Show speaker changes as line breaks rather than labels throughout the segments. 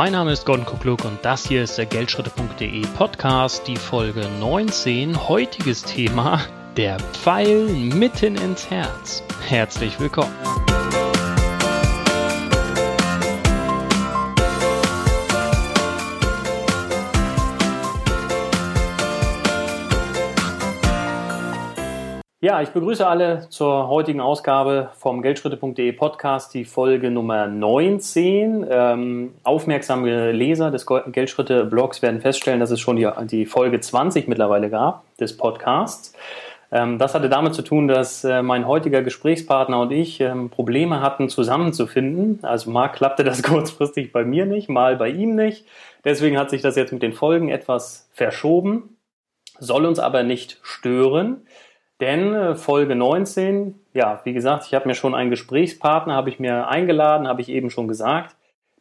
Mein Name ist Gordon Kukluk und das hier ist der Geldschritte.de Podcast, die Folge 19. Heutiges Thema, der Pfeil mitten ins Herz. Herzlich willkommen. Ja, ich begrüße alle zur heutigen Ausgabe vom Geldschritte.de Podcast, die Folge Nummer 19. Ähm, aufmerksame Leser des Geldschritte-Blogs werden feststellen, dass es schon die, die, Folge 20 mittlerweile gab des Podcasts. Ähm, das hatte damit zu tun, dass äh, mein heutiger Gesprächspartner und ich ähm, Probleme hatten, zusammenzufinden. Also mal klappte das kurzfristig bei mir nicht, mal bei ihm nicht. Deswegen hat sich das jetzt mit den Folgen etwas verschoben, soll uns aber nicht stören. Denn äh, Folge 19, ja, wie gesagt, ich habe mir schon einen Gesprächspartner, habe ich mir eingeladen, habe ich eben schon gesagt.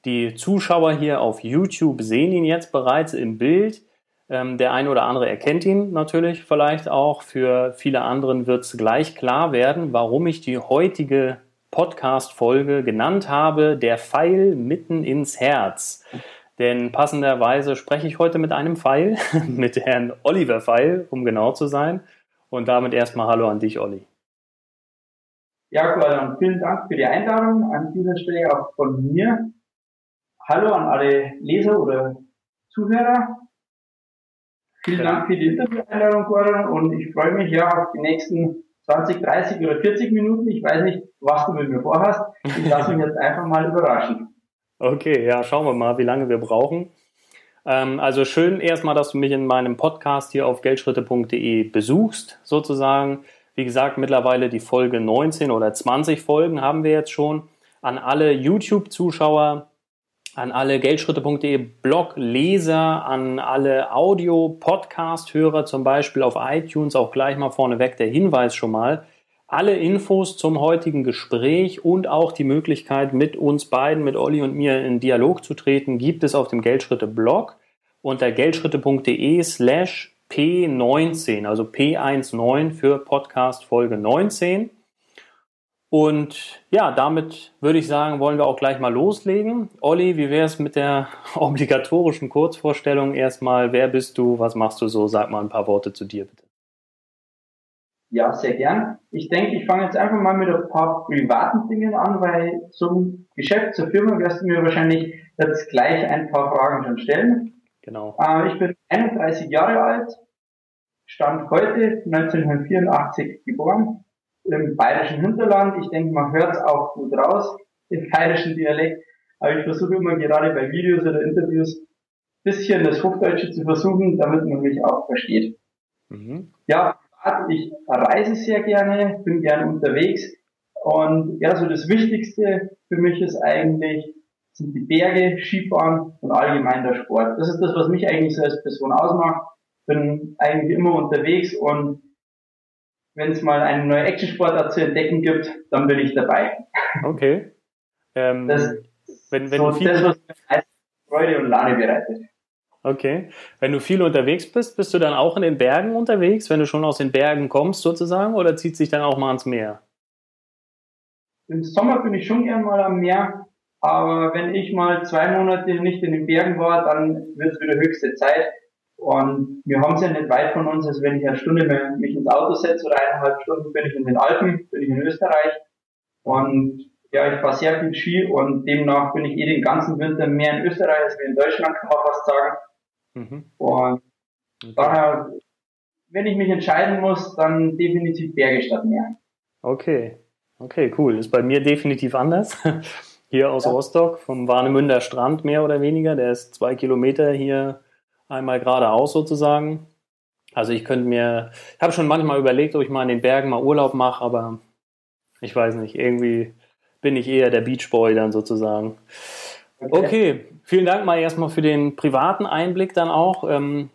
Die Zuschauer hier auf YouTube sehen ihn jetzt bereits im Bild. Ähm, der eine oder andere erkennt ihn natürlich vielleicht auch. Für viele anderen wird es gleich klar werden, warum ich die heutige Podcast-Folge genannt habe, der Pfeil mitten ins Herz. Denn passenderweise spreche ich heute mit einem Pfeil, mit Herrn Oliver Pfeil, um genau zu sein. Und damit erstmal Hallo an dich, Olli.
Ja, Gordon, vielen Dank für die Einladung. An dieser Stelle auch von mir. Hallo an alle Leser oder Zuhörer. Vielen Dank für die Interview-Einladung, Gordon. Und ich freue mich ja auf die nächsten 20, 30 oder 40 Minuten. Ich weiß nicht, was du mit mir vorhast. Ich lasse mich jetzt einfach mal überraschen.
Okay, ja, schauen wir mal, wie lange wir brauchen. Ähm, also schön erstmal, dass du mich in meinem Podcast hier auf geldschritte.de besuchst, sozusagen. Wie gesagt, mittlerweile die Folge 19 oder 20 Folgen haben wir jetzt schon. An alle YouTube-Zuschauer, an alle Geldschritte.de Blog-Leser, an alle Audio-Podcast-Hörer, zum Beispiel auf iTunes, auch gleich mal vorneweg der Hinweis schon mal. Alle Infos zum heutigen Gespräch und auch die Möglichkeit, mit uns beiden, mit Olli und mir in Dialog zu treten, gibt es auf dem Geldschritte-Blog unter geldschritte.de slash P19, also P19 für Podcast Folge 19. Und ja, damit würde ich sagen, wollen wir auch gleich mal loslegen. Olli, wie wäre es mit der obligatorischen Kurzvorstellung erstmal? Wer bist du? Was machst du so? Sag mal ein paar Worte zu dir, bitte.
Ja, sehr gern. Ich denke, ich fange jetzt einfach mal mit ein paar privaten Dingen an, weil zum Geschäft, zur Firma wirst du mir wahrscheinlich jetzt gleich ein paar Fragen schon stellen. Genau. Äh, ich bin 31 Jahre alt, stand heute 1984 geboren, im bayerischen Hinterland. Ich denke, man hört es auch gut raus, im bayerischen Dialekt. Aber ich versuche immer gerade bei Videos oder Interviews bisschen das Hochdeutsche zu versuchen, damit man mich auch versteht. Mhm. Ja, ich reise sehr gerne, bin gerne unterwegs. Und ja, so das Wichtigste für mich ist eigentlich, sind die Berge, Skifahren und allgemein der Sport. Das ist das, was mich eigentlich so als Person ausmacht. Bin eigentlich immer unterwegs und wenn es mal eine neue Actionsportart zu entdecken gibt, dann bin ich dabei.
Okay. Ähm,
das, wenn, wenn so viel das, was mir Freude und Lade bereitet.
Okay. Wenn du viel unterwegs bist, bist du dann auch in den Bergen unterwegs, wenn du schon aus den Bergen kommst sozusagen, oder zieht sich dann auch mal ans Meer?
Im Sommer bin ich schon gern mal am Meer, aber wenn ich mal zwei Monate nicht in den Bergen war, dann wird es wieder höchste Zeit. Und wir haben es ja nicht weit von uns, also wenn ich eine Stunde mich ins Auto setze oder eineinhalb Stunden bin ich in den Alpen, bin ich in Österreich. Und ja, ich fahre sehr viel Ski und demnach bin ich eh den ganzen Winter mehr in Österreich als in Deutschland, kann man fast sagen. Mhm. Und okay. daher, wenn ich mich entscheiden muss, dann definitiv Berge statt Meer.
Okay. Okay, cool. Ist bei mir definitiv anders hier aus ja. Rostock, vom Warnemünder Strand mehr oder weniger. Der ist zwei Kilometer hier einmal geradeaus sozusagen. Also ich könnte mir, ich habe schon manchmal überlegt, ob ich mal in den Bergen mal Urlaub mache, aber ich weiß nicht, irgendwie bin ich eher der Beachboy dann sozusagen. Okay. vielen Dank mal erstmal für den privaten Einblick dann auch, ähm,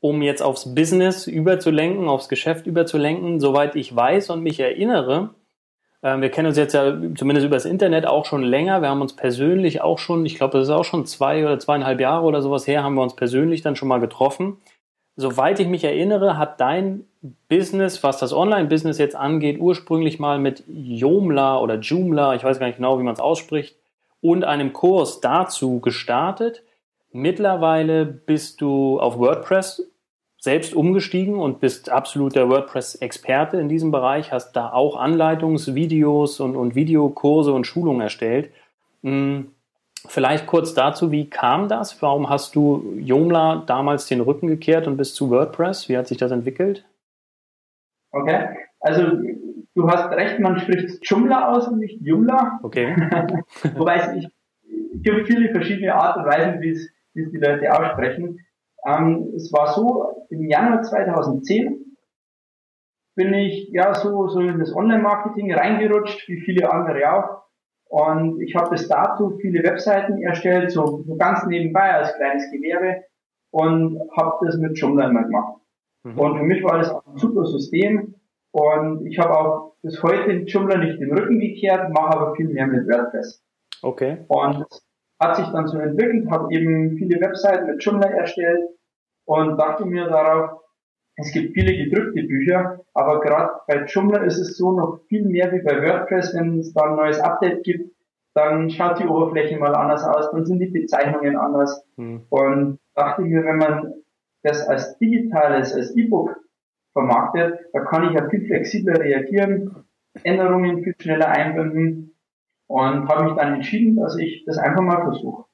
um jetzt aufs Business überzulenken, aufs Geschäft überzulenken. Soweit ich weiß und mich erinnere, ähm, wir kennen uns jetzt ja zumindest über das Internet auch schon länger. Wir haben uns persönlich auch schon, ich glaube, das ist auch schon zwei oder zweieinhalb Jahre oder sowas her, haben wir uns persönlich dann schon mal getroffen. Soweit ich mich erinnere, hat dein Business, was das Online-Business jetzt angeht, ursprünglich mal mit Joomla oder Joomla, ich weiß gar nicht genau, wie man es ausspricht, und einem Kurs dazu gestartet. Mittlerweile bist du auf WordPress selbst umgestiegen und bist absoluter WordPress-Experte in diesem Bereich, hast da auch Anleitungsvideos und, und Videokurse und Schulungen erstellt. Hm, vielleicht kurz dazu, wie kam das? Warum hast du Joomla damals den Rücken gekehrt und bist zu WordPress? Wie hat sich das entwickelt?
Okay, also du hast recht, man spricht Joomla aus und nicht Joomla.
Okay.
Wobei es gibt viele verschiedene Arten und Weisen, wie es, wie es die Leute aussprechen. Ähm, es war so, im Januar 2010 bin ich ja so, so in das Online-Marketing reingerutscht, wie viele andere auch. Und ich habe bis dato viele Webseiten erstellt, so, so ganz nebenbei als kleines Gewerbe und habe das mit Joomla immer gemacht. Mhm. Und für mich war das ein super System. Und ich habe auch bis heute Joomla nicht den Rücken gekehrt, mache aber viel mehr mit WordPress.
Okay.
Und hat sich dann so entwickelt, habe eben viele Webseiten mit Joomla erstellt und dachte mir darauf, es gibt viele gedrückte Bücher, aber gerade bei Joomla ist es so noch viel mehr wie bei WordPress, wenn es da ein neues Update gibt, dann schaut die Oberfläche mal anders aus, dann sind die Bezeichnungen anders. Hm. Und dachte mir, wenn man das als digitales, als E-Book vermarktet, da kann ich ja viel flexibler reagieren, Änderungen viel schneller einbinden und habe mich dann entschieden, dass ich das einfach mal versuche.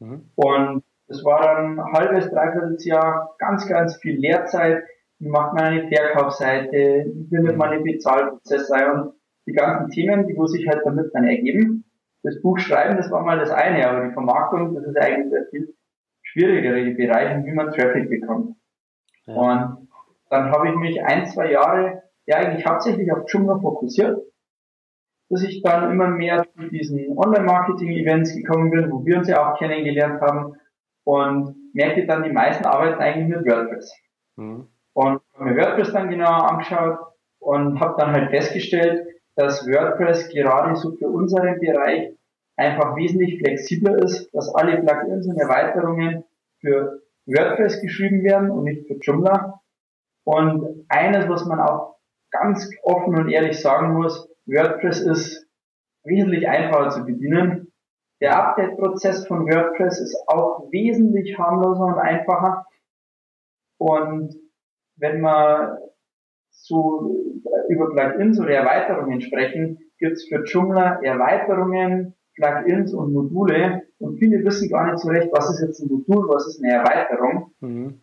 Mhm. Und das war dann ein halbes, dreiviertel Jahr ganz, ganz viel Lehrzeit. Wie macht man eine Verkaufsseite? Wie findet man einen Bezahlprozess ein? Und die ganzen Themen, die wo sich halt damit dann ergeben. Das Buch schreiben, das war mal das eine, aber die Vermarktung, das ist eigentlich der viel schwierigere Bereich, wie man Traffic bekommt. Ja. Und dann habe ich mich ein, zwei Jahre ja eigentlich hauptsächlich auf Joomla fokussiert, dass ich dann immer mehr zu diesen Online-Marketing-Events gekommen bin, wo wir uns ja auch kennengelernt haben und merkte dann, die meisten arbeiten eigentlich mit WordPress. Mhm. Und habe mir WordPress dann genauer angeschaut und habe dann halt festgestellt, dass WordPress gerade so für unseren Bereich einfach wesentlich flexibler ist, dass alle Plugins und Erweiterungen für WordPress geschrieben werden und nicht für Joomla. Und eines, was man auch ganz offen und ehrlich sagen muss, WordPress ist wesentlich einfacher zu bedienen der Update-Prozess von WordPress ist auch wesentlich harmloser und einfacher. Und wenn wir so über Plugins oder Erweiterungen sprechen, gibt es für Joomla Erweiterungen, Plugins und Module. Und viele wissen gar nicht so recht, was ist jetzt ein Modul, was ist eine Erweiterung. Mhm.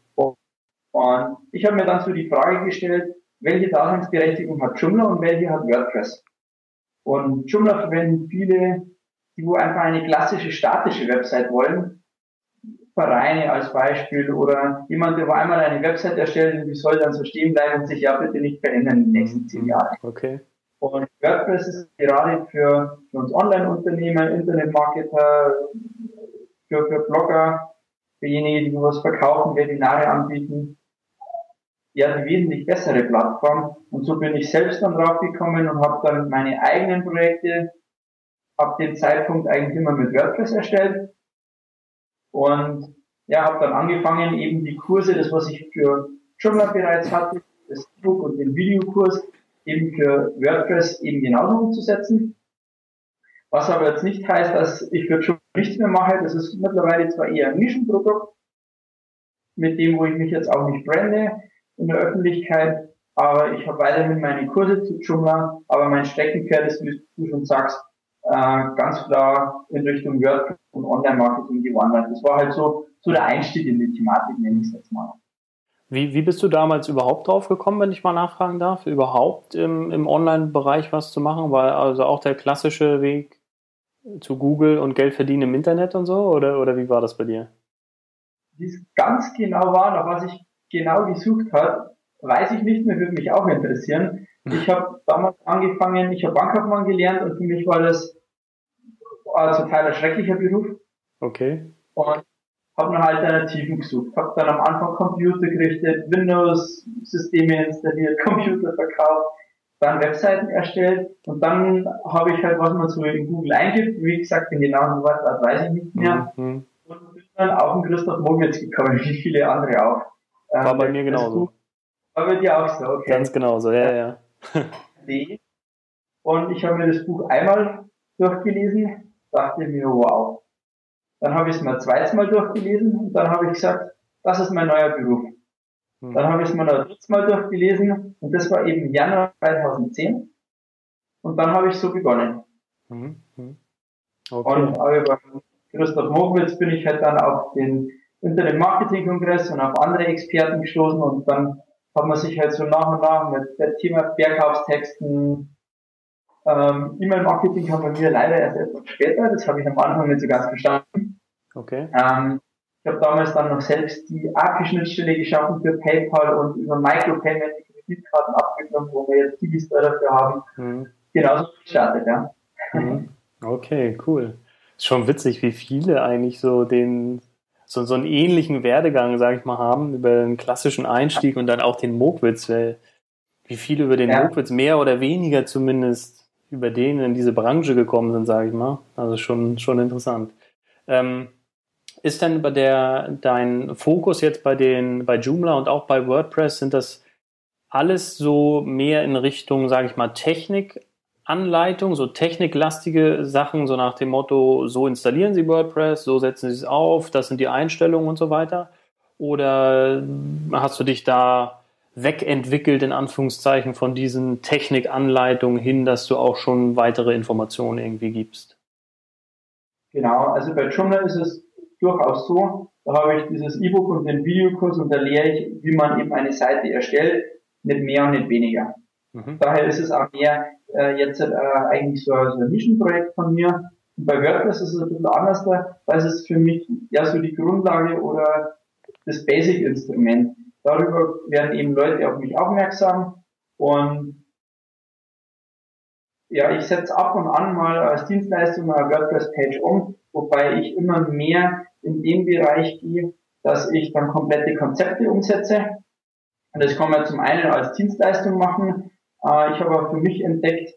Und ich habe mir dann so die Frage gestellt, welche Daseinsberechtigung hat Joomla und welche hat WordPress? Und Joomla verwenden viele die wo einfach eine klassische statische Website wollen, Vereine als Beispiel oder jemand, der einmal eine Website erstellt und die soll dann so stehen bleiben und sich ja bitte nicht verändern in den nächsten zehn mhm. Jahren.
Okay.
Und WordPress ist gerade für, für uns Online-Unternehmer, Internetmarketer, für, für Blogger, für diejenigen, die was verkaufen, Webinare anbieten, ja, die wesentlich bessere Plattform. Und so bin ich selbst dann draufgekommen und habe dann meine eigenen Projekte ab dem Zeitpunkt eigentlich immer mit WordPress erstellt und ja, habe dann angefangen, eben die Kurse, das was ich für Joomla bereits hatte, das E-Book und den Videokurs eben für WordPress eben genauso umzusetzen. Was aber jetzt nicht heißt, dass ich für Joomla nichts mehr mache. Das ist mittlerweile zwar eher ein Nischenprodukt, mit dem, wo ich mich jetzt auch nicht brande in der Öffentlichkeit, aber ich habe weiterhin meine Kurse zu Joomla, aber mein Steckenpferd ist, wie du schon sagst, äh, ganz klar in Richtung WordPress und Online-Marketing gewandert. Das war halt so, so der Einstieg in die Thematik, nenne ich es jetzt mal.
Wie, wie bist du damals überhaupt drauf gekommen, wenn ich mal nachfragen darf, überhaupt im, im Online-Bereich was zu machen? Weil also auch der klassische Weg zu Google und Geld verdienen im Internet und so? Oder, oder wie war das bei dir?
Wie es ganz genau war, nach was ich genau gesucht habe, weiß ich nicht mehr, würde mich auch interessieren. Ich habe damals angefangen, ich habe Bankkaufmann gelernt und für mich war das zum Teil ein schrecklicher Beruf.
Okay.
Und habe nach Alternativen gesucht. Habe dann am Anfang Computer gerichtet, Windows-Systeme installiert, Computer verkauft, dann Webseiten erstellt und dann habe ich halt, was man so in Google eingibt, wie gesagt, den genauen Wortlaut weiß ich nicht mehr. Mhm. Und bin dann auf den Christoph Mogwitz gekommen, wie viele andere auch.
War ähm, bei mir genauso.
War bei dir auch so, okay.
Ganz genauso, ja, ja.
und ich habe mir das Buch einmal durchgelesen dachte mir, wow. Dann habe ich es mir zweites Mal durchgelesen und dann habe ich gesagt, das ist mein neuer Beruf. Mhm. Dann habe ich es mir noch drittes Mal durchgelesen und das war eben Januar 2010. Und dann habe ich so begonnen. Mhm. Okay. Und über Christoph Mochwitz bin ich halt dann auf den Internet Marketing Kongress und auf andere Experten gestoßen und dann hat man sich halt so nach und nach mit dem Thema Verkaufstexten, ähm, E-Mail-Marketing haben wir mir leider erst etwas später, das habe ich am Anfang nicht so ganz verstanden. Okay. Ähm, ich habe damals dann noch selbst die API-Schnittstelle geschaffen für PayPal und über Micropayment die Kreditkarten abgenommen, wo wir jetzt Digistore dafür haben. Mhm. Genauso gestartet, ja.
Mhm. Okay, cool. Ist schon witzig, wie viele eigentlich so den so, so einen ähnlichen Werdegang, sage ich mal, haben, über einen klassischen Einstieg und dann auch den Mokwitz, weil wie viele über den ja. Mokwitz mehr oder weniger zumindest über den in diese Branche gekommen sind, sage ich mal. Also schon, schon interessant. Ähm, ist denn bei der, dein Fokus jetzt bei den, bei Joomla und auch bei WordPress, sind das alles so mehr in Richtung, sage ich mal, Technik Anleitung, so techniklastige Sachen, so nach dem Motto, so installieren Sie WordPress, so setzen Sie es auf, das sind die Einstellungen und so weiter? Oder hast du dich da wegentwickelt, in Anführungszeichen, von diesen Technikanleitungen hin, dass du auch schon weitere Informationen irgendwie gibst?
Genau, also bei Joomla ist es durchaus so, da habe ich dieses E-Book und den Videokurs und da lehre ich, wie man eben eine Seite erstellt, nicht mehr und nicht weniger. Mhm. Daher ist es auch mehr äh, jetzt äh, eigentlich so, so ein Nischenprojekt von mir. Und bei WordPress ist es ein bisschen anders, weil es ist für mich ja so die Grundlage oder das Basic-Instrument. Darüber werden eben Leute auf mich aufmerksam und ja, ich setze ab und an mal als Dienstleistung eine WordPress-Page um, wobei ich immer mehr in den Bereich gehe, dass ich dann komplette Konzepte umsetze. Und das kann man zum einen als Dienstleistung machen, äh, ich habe für mich entdeckt,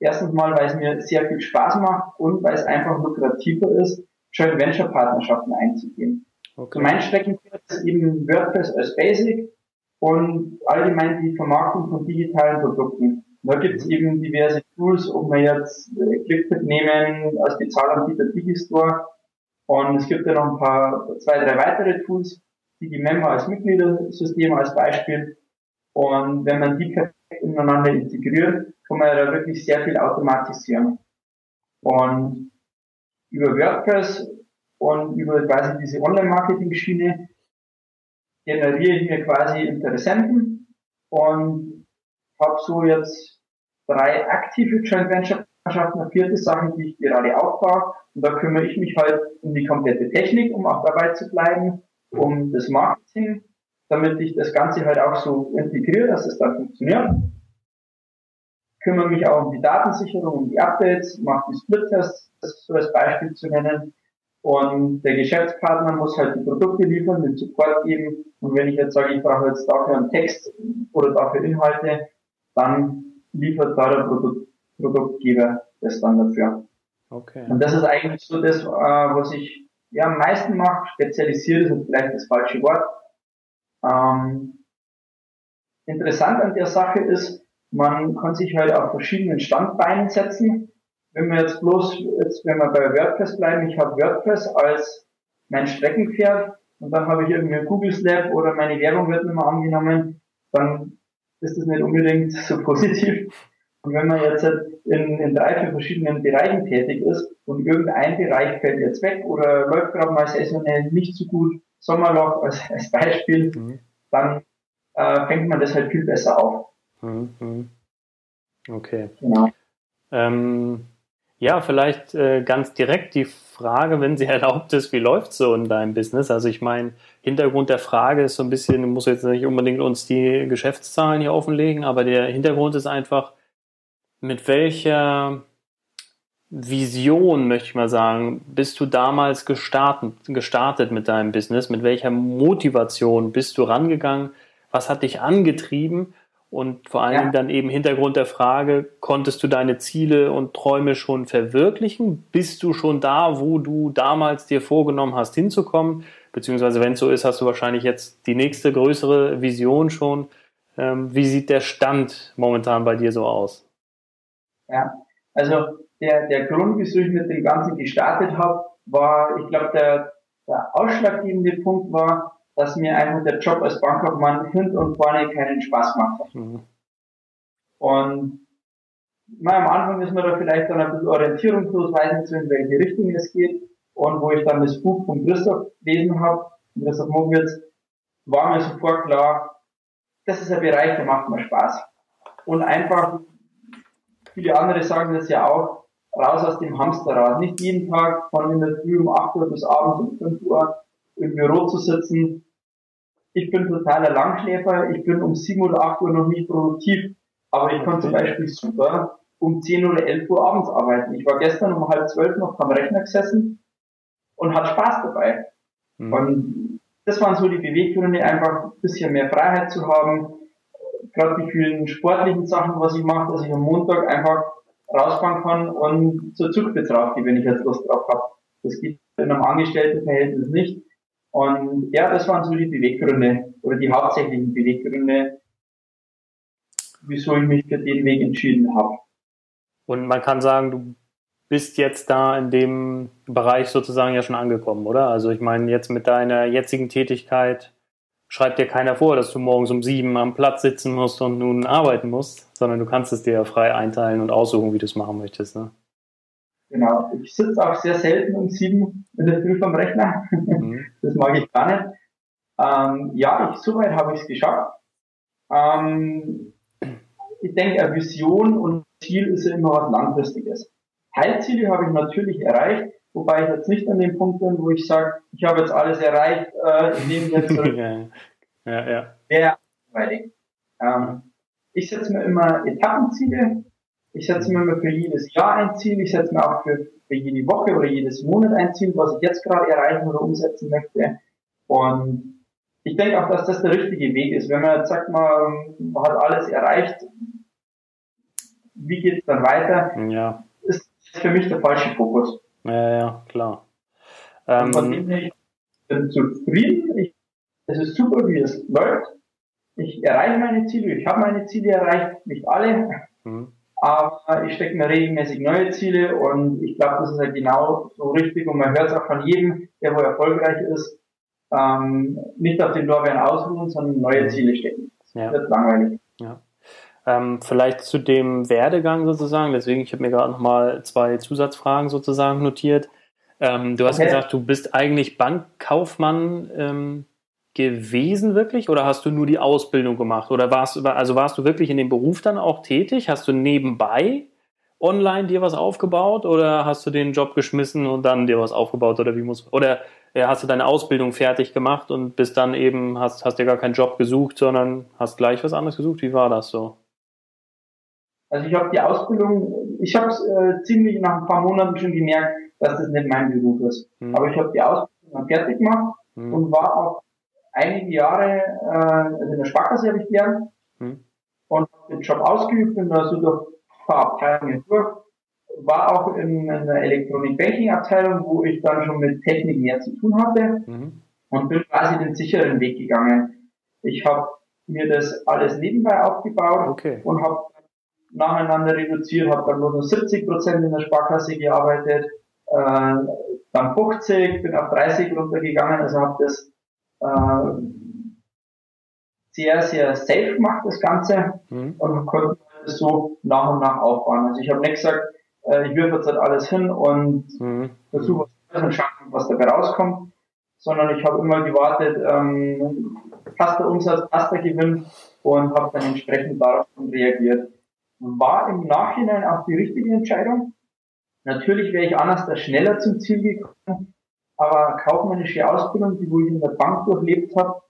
erstens mal, weil es mir sehr viel Spaß macht und weil es einfach lukrativer ist, Joint Venture Partnerschaften einzugehen. Okay. Mein Streckenpferd ist eben WordPress als Basic und allgemein die Vermarktung von digitalen Produkten. Da gibt es eben diverse Tools, ob wir jetzt äh, nehmen als Bezahlanbieter Digistore und es gibt ja noch ein paar, zwei, drei weitere Tools, Digimember als Mitgliedersystem als Beispiel und wenn man die perfekt ineinander integriert, kann man da wirklich sehr viel automatisieren. Und über WordPress und über quasi diese Online-Marketing-Schiene generiere ich mir quasi Interessenten und habe so jetzt drei aktive Joint Venture Partnerschaften, eine vierte Sache, die ich gerade aufbaue. Und da kümmere ich mich halt um die komplette Technik, um auch dabei zu bleiben, um das Marketing damit ich das Ganze halt auch so integriere, dass es dann funktioniert. Kümmere mich auch um die Datensicherung, um die Updates, mache die Split-Tests, das ist so als Beispiel zu nennen. Und der Geschäftspartner muss halt die Produkte liefern, den Support geben. Und wenn ich jetzt sage, ich brauche jetzt dafür einen Text oder dafür Inhalte, dann liefert da der Produkt, Produktgeber das dann dafür. Okay. Und das ist eigentlich so das, äh, was ich ja am meisten mache. Spezialisiert ist vielleicht das falsche Wort ähm, interessant an der Sache ist, man kann sich halt auf verschiedenen Standbeinen setzen. Wenn wir jetzt bloß, jetzt wenn wir bei WordPress bleiben, ich habe WordPress als mein Streckenpferd und dann habe ich irgendwie ein Google Slab oder meine Werbung wird nicht mehr angenommen, dann ist das nicht unbedingt so positiv. Und wenn man jetzt in, in drei, vier verschiedenen Bereichen tätig ist und irgendein Bereich fällt jetzt weg oder läuft gerade mal saisonell nicht so gut, Sommerloch als, als Beispiel, mhm. dann äh, fängt man das halt viel besser auf. Mhm. mhm.
Okay. Genau. Ähm, ja, vielleicht äh, ganz direkt die Frage, wenn sie erlaubt ist, wie läuft so in deinem Business? Also ich meine, Hintergrund der Frage ist so ein bisschen, du musst jetzt nicht unbedingt uns die Geschäftszahlen hier offenlegen, aber der Hintergrund ist einfach, mit welcher Vision, möchte ich mal sagen, bist du damals gestartet, gestartet mit deinem Business? Mit welcher Motivation bist du rangegangen? Was hat dich angetrieben? Und vor allen ja. Dann eben Hintergrund der Frage, konntest du deine Ziele und Träume schon verwirklichen? Bist du schon da, wo du damals dir vorgenommen hast, hinzukommen? Beziehungsweise, wenn es so ist, hast du wahrscheinlich jetzt die nächste größere Vision schon. Ähm, wie sieht der Stand momentan bei dir so aus?
Ja, also der, der Grund, wieso ich mit dem Ganzen gestartet habe, war, ich glaube, der, der ausschlaggebende Punkt war, dass mir einfach der Job als Bankkaufmann hinten und vorne keinen Spaß macht. Mhm. Und na, am Anfang ist man da vielleicht dann ein bisschen orientierungslos, weiß nicht so, in welche Richtung es geht. Und wo ich dann das Buch von Christoph gelesen habe, Christoph Mogwitz, war mir sofort klar, das ist ein Bereich, der macht mir Spaß. Und einfach, viele andere sagen das ja auch, raus aus dem Hamsterrad. Nicht jeden Tag von in der Früh um 8 Uhr bis abends um 5 Uhr im Büro zu sitzen. Ich bin totaler Langschläfer. Ich bin um 7 oder 8 Uhr noch nicht produktiv. Aber ich kann zum Beispiel super um 10 oder 11 Uhr abends arbeiten. Ich war gestern um halb zwölf noch am Rechner gesessen und hatte Spaß dabei. Mhm. Und das waren so die Beweggründe, einfach ein bisschen mehr Freiheit zu haben. Gerade die vielen sportlichen Sachen, was ich mache, dass ich am Montag einfach rausfahren kann und zur gehe, wenn ich jetzt Lust drauf habe. Das geht in einem Angestelltenverhältnis nicht. Und ja, das waren so die Beweggründe oder die hauptsächlichen Beweggründe, wieso ich mich für den Weg entschieden habe.
Und man kann sagen, du bist jetzt da in dem Bereich sozusagen ja schon angekommen, oder? Also ich meine, jetzt mit deiner jetzigen Tätigkeit schreibt dir keiner vor, dass du morgens um sieben am Platz sitzen musst und nun arbeiten musst, sondern du kannst es dir ja frei einteilen und aussuchen, wie du es machen möchtest. Ne?
Genau. Ich sitze auch sehr selten um sieben in der Früh vom Rechner. Mhm. Das mag ich gar nicht. Ähm, ja, ich, soweit habe ich es geschafft. Ähm, ich denke, eine Vision und Ziel ist ja immer was Langfristiges. Teilziele habe ich natürlich erreicht, wobei ich jetzt nicht an dem Punkt bin, wo ich sage, ich habe jetzt alles erreicht, äh, ich nehme jetzt ja, ja, ja. Wäre langweilig. Ähm, ich setze mir immer Etappenziele. Ich setze mir immer für jedes Jahr ein Ziel. Ich setze mir auch für, für jede Woche oder jedes Monat ein Ziel, was ich jetzt gerade erreichen oder umsetzen möchte. Und ich denke auch, dass das der richtige Weg ist. Wenn man jetzt sagt, man, man hat alles erreicht, wie geht es dann weiter?
Ja.
Ist für mich der falsche Fokus.
Ja, ja, klar.
Ähm, von dem her, ich bin zufrieden. Ich, es ist super, wie es läuft. Ich erreiche meine Ziele, ich habe meine Ziele erreicht, nicht alle. Mhm. Aber ich stecke mir regelmäßig neue Ziele und ich glaube, das ist halt genau so richtig und man hört es auch von jedem, der wo erfolgreich ist, ähm, nicht auf den Lorbeeren ausruhen, sondern neue mhm. Ziele stecken.
Das ja. wird langweilig. Ja. Ähm, vielleicht zu dem Werdegang sozusagen, deswegen, ich habe mir gerade nochmal zwei Zusatzfragen sozusagen notiert. Ähm, du hast okay. gesagt, du bist eigentlich Bankkaufmann ähm, gewesen wirklich oder hast du nur die Ausbildung gemacht? Oder warst du, also warst du wirklich in dem Beruf dann auch tätig? Hast du nebenbei online dir was aufgebaut oder hast du den Job geschmissen und dann dir was aufgebaut oder wie muss oder ja, hast du deine Ausbildung fertig gemacht und bist dann eben hast hast dir gar keinen Job gesucht, sondern hast gleich was anderes gesucht? Wie war das so?
Also ich habe die Ausbildung, ich habe äh, ziemlich nach ein paar Monaten schon gemerkt, dass das nicht mein Beruf ist. Mhm. Aber ich habe die Ausbildung dann fertig gemacht mhm. und war auch einige Jahre, äh, also in der Sparkasse habe ich gelernt mhm. und habe den Job ausgeübt und da so durch ein paar Abteilungen durch. War auch in, in einer Elektronik-Banking-Abteilung, wo ich dann schon mit Technik mehr zu tun hatte mhm. und bin quasi den sicheren Weg gegangen. Ich habe mir das alles nebenbei aufgebaut
okay.
und habe nacheinander reduziert, habe dann nur noch 70 Prozent in der Sparkasse gearbeitet, äh, dann 50, bin auf 30 runtergegangen, also habe das äh, sehr, sehr safe gemacht, das Ganze, mhm. und konnte das so nach und nach aufbauen. Also ich habe nicht gesagt, äh, ich wirf jetzt halt alles hin und mhm. versuche was und schauen, was dabei rauskommt, sondern ich habe immer gewartet, ähm, passt der Umsatz, passt der Gewinn und habe dann entsprechend darauf reagiert war im Nachhinein auch die richtige Entscheidung. Natürlich wäre ich anders da schneller zum Ziel gekommen, aber kaufmännische Ausbildung, die wo ich in der Bank durchlebt habe,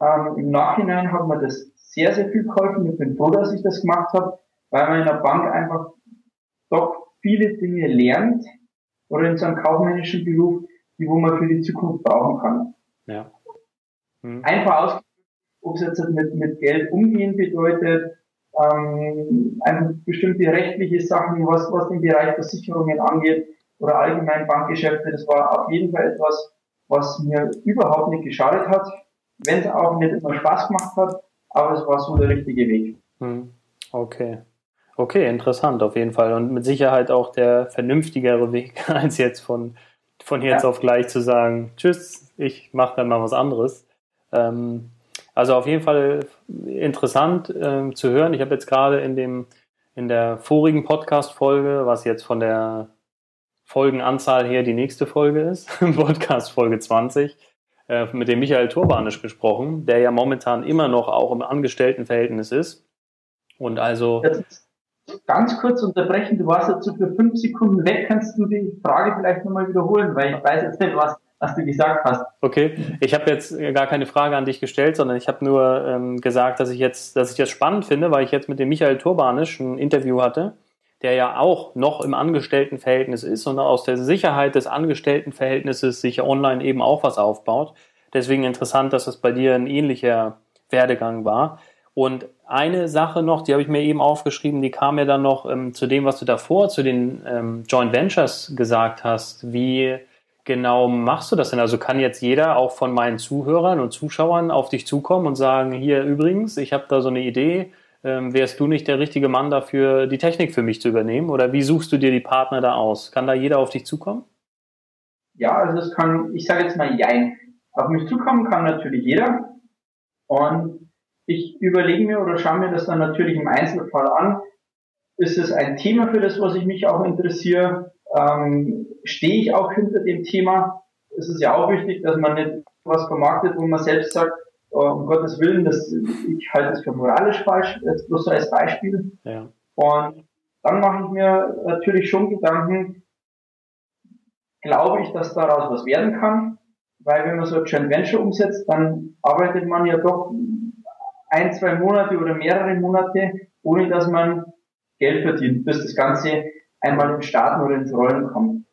ähm, im Nachhinein hat mir das sehr, sehr viel geholfen. Ich bin froh, dass ich das gemacht habe, weil man in der Bank einfach doch viele Dinge lernt oder in so einem kaufmännischen Beruf, die wo man für die Zukunft brauchen kann.
Ja.
Hm. Einfach aus, ob es jetzt mit, mit Geld umgehen bedeutet, ähm, ein bestimmte rechtliche Sachen, was, was den Bereich Versicherungen angeht oder allgemein Bankgeschäfte. Das war auf jeden Fall etwas, was mir überhaupt nicht geschadet hat, wenn es auch nicht immer Spaß gemacht hat, aber es war so der richtige Weg.
Hm. Okay. Okay, interessant auf jeden Fall. Und mit Sicherheit auch der vernünftigere Weg, als jetzt von, von jetzt ja. auf gleich zu sagen, tschüss, ich mache dann mal was anderes. Ähm, also auf jeden Fall interessant ähm, zu hören. Ich habe jetzt gerade in dem in der vorigen Podcast-Folge, was jetzt von der Folgenanzahl her die nächste Folge ist, Podcast Folge 20, äh, mit dem Michael Turbanisch gesprochen, der ja momentan immer noch auch im Angestelltenverhältnis ist. Und also.
Ganz kurz unterbrechen, du warst jetzt für fünf Sekunden weg, kannst du die Frage vielleicht nochmal wiederholen, weil ich weiß jetzt nicht, was, was du gesagt hast.
Okay, ich habe jetzt gar keine Frage an dich gestellt, sondern ich habe nur ähm, gesagt, dass ich jetzt, dass ich das spannend finde, weil ich jetzt mit dem Michael Turbanisch ein Interview hatte, der ja auch noch im Angestelltenverhältnis ist und aus der Sicherheit des Angestelltenverhältnisses sich online eben auch was aufbaut. Deswegen interessant, dass es bei dir ein ähnlicher Werdegang war. Und eine Sache noch, die habe ich mir eben aufgeschrieben, die kam mir dann noch ähm, zu dem, was du davor zu den ähm, Joint Ventures gesagt hast. Wie genau machst du das denn? Also kann jetzt jeder auch von meinen Zuhörern und Zuschauern auf dich zukommen und sagen, hier übrigens, ich habe da so eine Idee, ähm, wärst du nicht der richtige Mann dafür, die Technik für mich zu übernehmen? Oder wie suchst du dir die Partner da aus? Kann da jeder auf dich zukommen?
Ja, also es kann, ich sage jetzt mal jein. Auf mich zukommen kann natürlich jeder. Und ich überlege mir oder schaue mir das dann natürlich im Einzelfall an. Ist es ein Thema für das, was ich mich auch interessiere? Ähm, stehe ich auch hinter dem Thema? Es ist ja auch wichtig, dass man nicht was vermarktet, wo man selbst sagt, oh, um Gottes Willen, das, ich halte es für moralisch falsch, jetzt bloß so als Beispiel. Ja. Und dann mache ich mir natürlich schon Gedanken, glaube ich, dass daraus was werden kann? Weil wenn man so ein Joint Venture umsetzt, dann arbeitet man ja doch ein, zwei Monate oder mehrere Monate, ohne dass man Geld verdient, bis das Ganze einmal im Starten oder ins Rollen kommt.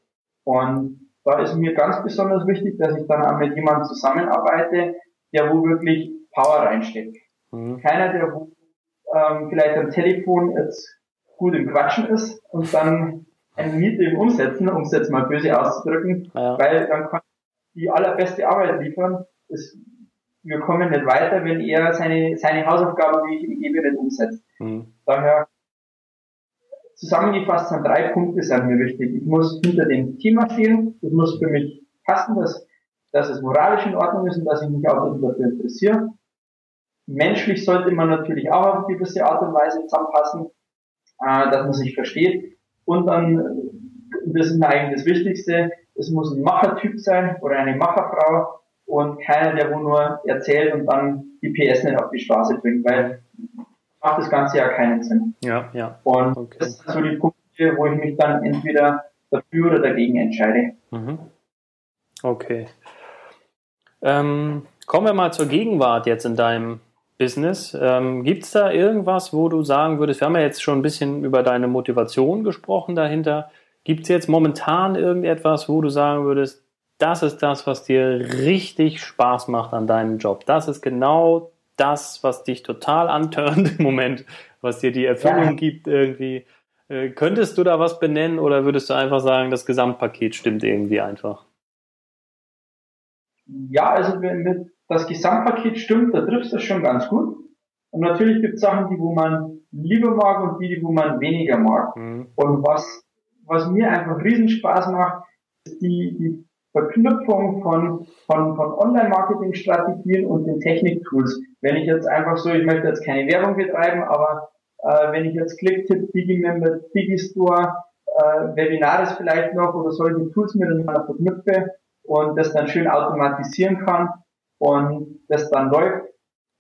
Und da ist mir ganz besonders wichtig, dass ich dann auch mit jemandem zusammenarbeite, der wo wirklich Power reinsteckt. Mhm. Keiner, der wo ähm, vielleicht am Telefon jetzt gut im Quatschen ist und dann eine Miete im Umsetzen, um es jetzt mal böse auszudrücken, ja. weil dann kann die allerbeste Arbeit liefern. Das wir kommen nicht weiter, wenn er seine, seine Hausaufgaben, die ich ihm gebe, nicht umsetzt. Mhm. Daher zusammengefasst sind drei Punkte sind mir wichtig. Ich muss hinter dem Thema stehen, das muss für mich passen, dass, dass es moralisch in Ordnung ist und dass ich mich auch dafür interessiere. Menschlich sollte man natürlich auch auf eine gewisse Art und Weise zusammenpassen, äh, dass man sich versteht. Und dann, das ist mir eigentlich das Wichtigste, es muss ein Machertyp sein oder eine Macherfrau, und keiner, der wo nur erzählt und dann die PS nicht auf die Straße bringt, weil macht das Ganze ja keinen Sinn.
Ja, ja.
Und okay. das sind so die Punkte, wo ich mich dann entweder dafür oder dagegen entscheide. Mhm.
Okay. Ähm, kommen wir mal zur Gegenwart jetzt in deinem Business. Ähm, Gibt es da irgendwas, wo du sagen würdest, wir haben ja jetzt schon ein bisschen über deine Motivation gesprochen dahinter. Gibt es jetzt momentan irgendetwas, wo du sagen würdest, das ist das, was dir richtig Spaß macht an deinem Job. Das ist genau das, was dich total antörnt im Moment, was dir die Erfüllung ja. gibt irgendwie. Äh, könntest du da was benennen oder würdest du einfach sagen, das Gesamtpaket stimmt irgendwie einfach?
Ja, also wenn das Gesamtpaket stimmt, da triffst du das schon ganz gut. Und natürlich gibt es Sachen, die wo man lieber mag und die, die wo man weniger mag. Mhm. Und was, was mir einfach riesen Spaß macht, ist die, die Verknüpfung von, von, von Online-Marketing-Strategien und den Technik-Tools. Wenn ich jetzt einfach so, ich möchte jetzt keine Werbung betreiben, aber äh, wenn ich jetzt Clicktip, Digimember, Digistore, äh, Webinaris vielleicht noch oder solche Tools miteinander verknüpfe und das dann schön automatisieren kann und das dann läuft,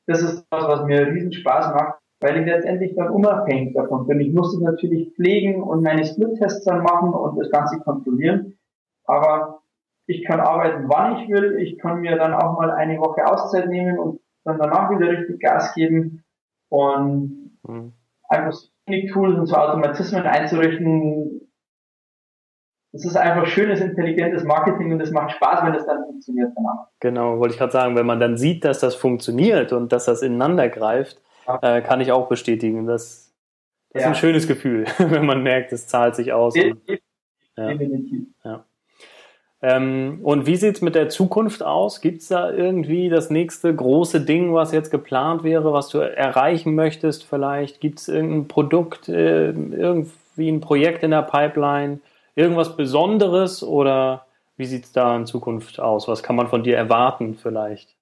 das ist das, was mir riesen Spaß macht, weil ich letztendlich dann unabhängig davon bin. Ich muss es natürlich pflegen und meine Split-Tests dann machen und das Ganze kontrollieren, aber ich kann arbeiten, wann ich will. Ich kann mir dann auch mal eine Woche Auszeit nehmen und dann danach wieder richtig Gas geben und mhm. einfach so Tools und so Automatismen einzurichten. Das ist einfach schönes, intelligentes Marketing und es macht Spaß, wenn es dann funktioniert danach.
Genau, wollte ich gerade sagen, wenn man dann sieht, dass das funktioniert und dass das ineinander greift, äh, kann ich auch bestätigen. Das, das ja. ist ein schönes Gefühl, wenn man merkt, es zahlt sich aus. Definitiv.
Und, ja.
ja. Ähm, und wie sieht es mit der Zukunft aus? Gibt es da irgendwie das nächste große Ding, was jetzt geplant wäre, was du erreichen möchtest vielleicht? Gibt es irgendein Produkt, äh, irgendwie ein Projekt in der Pipeline, irgendwas Besonderes oder wie sieht es da in Zukunft aus? Was kann man von dir erwarten vielleicht?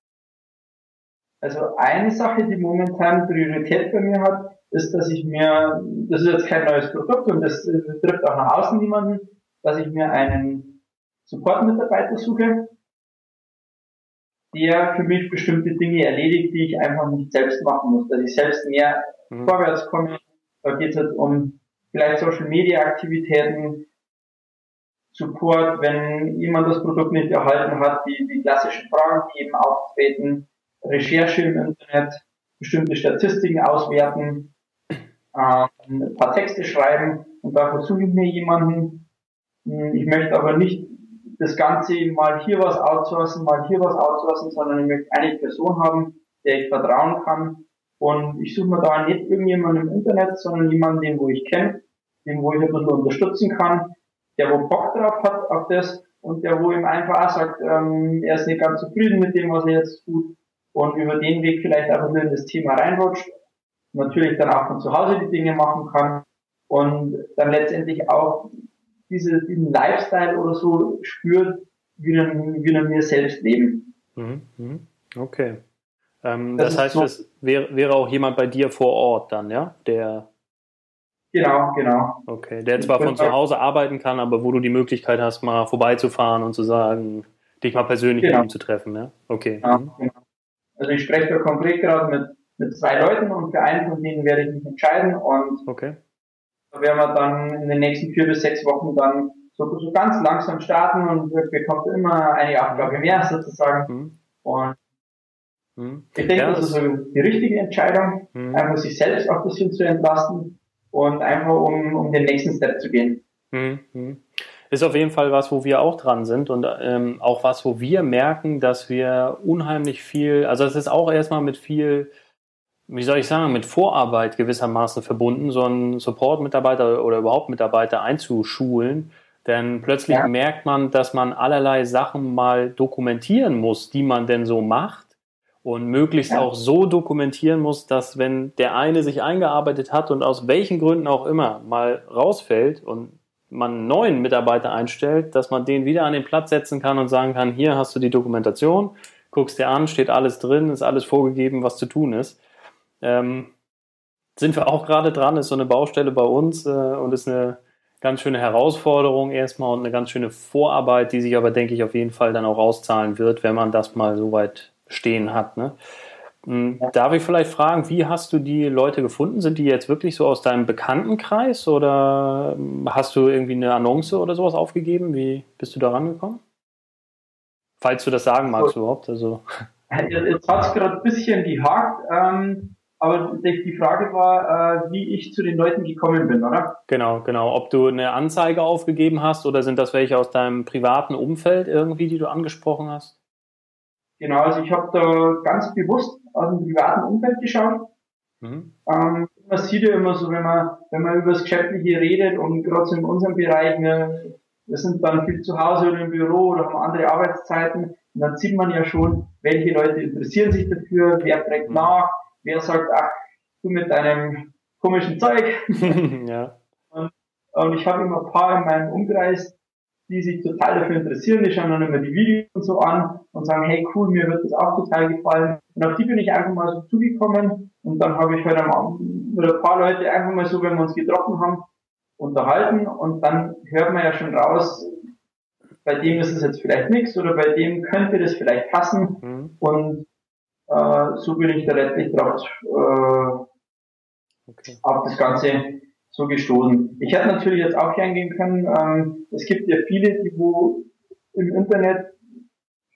Also eine Sache, die momentan Priorität bei mir hat, ist, dass ich mir, das ist jetzt kein neues Produkt und das betrifft auch nach außen niemanden, dass ich mir einen Support-Mitarbeiter suche, der für mich bestimmte Dinge erledigt, die ich einfach nicht selbst machen muss, dass ich selbst mehr mhm. vorwärts komme. Da geht es jetzt um vielleicht Social Media Aktivitäten, Support, wenn jemand das Produkt nicht erhalten hat, die, die klassischen Fragen, die eben auftreten, Recherche im Internet, bestimmte Statistiken auswerten, ähm, ein paar Texte schreiben und da versuche ich mir jemanden, hm, ich möchte aber nicht das Ganze mal hier was outsourcen, mal hier was outsourcen, sondern ich möchte eine Person haben, der ich vertrauen kann. Und ich suche mir da nicht irgendjemanden im Internet, sondern jemanden, den wo ich kenne, den wo ich ein bisschen unterstützen kann, der wo Bock drauf hat auf das und der wo ihm einfach auch sagt, ähm, er ist nicht ganz zufrieden mit dem, was er jetzt tut und über den Weg vielleicht einfach nur in das Thema reinrutscht, natürlich dann auch von zu Hause die Dinge machen kann und dann letztendlich auch diese, diesen Lifestyle oder so spürt, wie dann, wie mir selbst leben.
Mhm, mhm. Okay. Ähm, das, das heißt, es wäre, wäre auch jemand bei dir vor Ort dann, ja? Der
Genau, genau.
Okay, der zwar von zu Hause arbeiten kann, aber wo du die Möglichkeit hast, mal vorbeizufahren und zu sagen, dich mal persönlich genau. mit ihm zu treffen, ja? Okay. Ja, mhm. genau.
Also ich spreche da konkret gerade mit, mit zwei Leuten und für einen von denen werde ich mich entscheiden und
okay.
Da werden wir dann in den nächsten vier bis sechs Wochen dann so, so ganz langsam starten und bekommt immer eine Aufgabe mehr sozusagen. Mhm. Und mhm. ich denke, ja, das ist so die richtige Entscheidung, mhm. einfach sich selbst auch ein bisschen zu entlasten und einfach um, um den nächsten Step zu gehen.
Mhm. mhm ist auf jeden Fall was, wo wir auch dran sind und ähm, auch was, wo wir merken, dass wir unheimlich viel, also es ist auch erstmal mit viel, wie soll ich sagen, mit Vorarbeit gewissermaßen verbunden, so einen Support-Mitarbeiter oder überhaupt Mitarbeiter einzuschulen. Denn plötzlich ja. merkt man, dass man allerlei Sachen mal dokumentieren muss, die man denn so macht und möglichst ja. auch so dokumentieren muss, dass wenn der eine sich eingearbeitet hat und aus welchen Gründen auch immer mal rausfällt und man einen neuen Mitarbeiter einstellt, dass man den wieder an den Platz setzen kann und sagen kann, hier hast du die Dokumentation, guckst dir an, steht alles drin, ist alles vorgegeben, was zu tun ist. Ähm, sind wir auch gerade dran, ist so eine Baustelle bei uns äh, und ist eine ganz schöne Herausforderung erstmal und eine ganz schöne Vorarbeit, die sich aber, denke ich, auf jeden Fall dann auch auszahlen wird, wenn man das mal so weit stehen hat. Ne? Hm, darf ich vielleicht fragen, wie hast du die Leute gefunden? Sind die jetzt wirklich so aus deinem Bekanntenkreis oder hm, hast du irgendwie eine Annonce oder sowas aufgegeben? Wie bist du da rangekommen? Falls du das sagen magst überhaupt. Also.
Jetzt hat es gerade ein bisschen gehakt, ähm, aber die Frage war, äh, wie ich zu den Leuten gekommen bin, oder?
Genau, genau. Ob du eine Anzeige aufgegeben hast oder sind das welche aus deinem privaten Umfeld irgendwie, die du angesprochen hast?
Genau, also ich habe da ganz bewusst aus dem privaten Umfeld geschaut. Mhm. Ähm, man sieht ja immer so, wenn man, wenn man über das Geschäftliche redet und gerade so in unserem Bereich, wir, wir sind dann viel zu Hause oder im Büro oder haben andere Arbeitszeiten und dann sieht man ja schon, welche Leute interessieren sich dafür, wer fragt mhm. nach, wer sagt, ach, du mit deinem komischen Zeug. ja. Und, und ich habe immer ein paar in meinem Umkreis, die sich total dafür interessieren, die schauen dann immer die Videos und so an und sagen, hey cool, mir wird das auch total gefallen. Und auf die bin ich einfach mal so zugekommen und dann habe ich heute halt mit ein paar Leute einfach mal so, wenn wir uns getroffen haben, unterhalten und dann hört man ja schon raus, bei dem ist es jetzt vielleicht nichts oder bei dem könnte das vielleicht passen mhm. und äh, so bin ich da letztlich drauf äh, okay. auf das Ganze so gestoßen. Ich hätte natürlich jetzt auch gern können, ähm, es gibt ja viele, die wo im Internet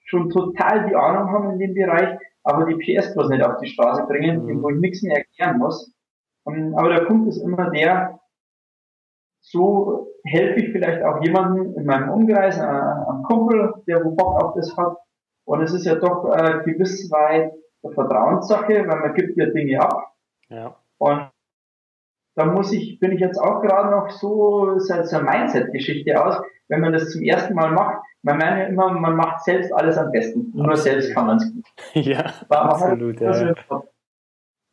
schon total die Ahnung haben in dem Bereich, aber die PS bloß nicht auf die Straße bringen, mhm. wo ich nichts mehr erklären muss. Um, ähm, aber der Punkt ist immer der, so helfe ich vielleicht auch jemanden in meinem Umkreis, äh, einem Kumpel, der wo Bock auf das hat. Und es ist ja doch äh, gewiss weit eine Vertrauenssache, weil man gibt ja Dinge ab. Ja. Und da muss ich, bin ich jetzt auch gerade noch so, so eine Mindset-Geschichte aus, wenn man das zum ersten Mal macht. Man meint ja immer, man macht selbst alles am besten. Nur selbst kann man es gut.
Ja, absolut. Ja.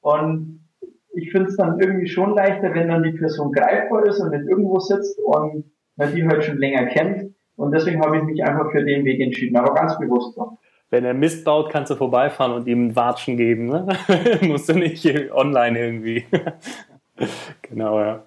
Und ich finde es dann irgendwie schon leichter, wenn dann die Person greifbar ist und nicht irgendwo sitzt und man die halt schon länger kennt. Und deswegen habe ich mich einfach für den Weg entschieden, aber ganz bewusst. Noch.
Wenn er Mist baut, kannst du vorbeifahren und ihm ein Watschen geben. Ne? Musst du nicht online irgendwie. genau, ja.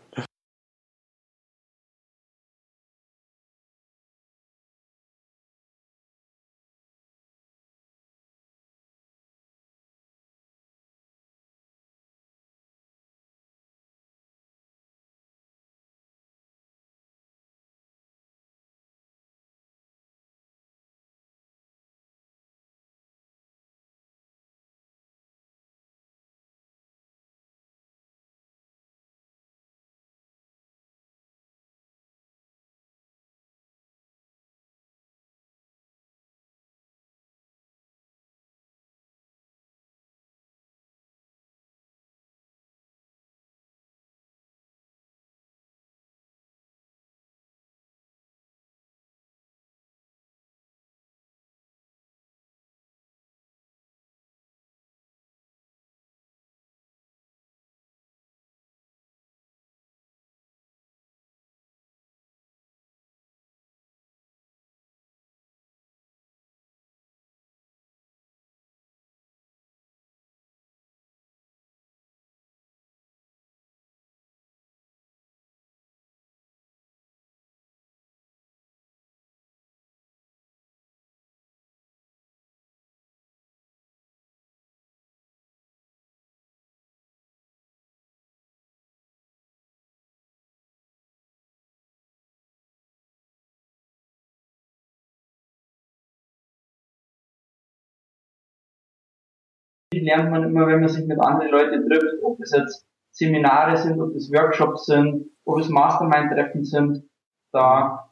Lernt man immer, wenn man sich mit anderen Leuten trifft, ob es jetzt Seminare sind, ob es Workshops sind, ob es Mastermind-Treffen sind. Da,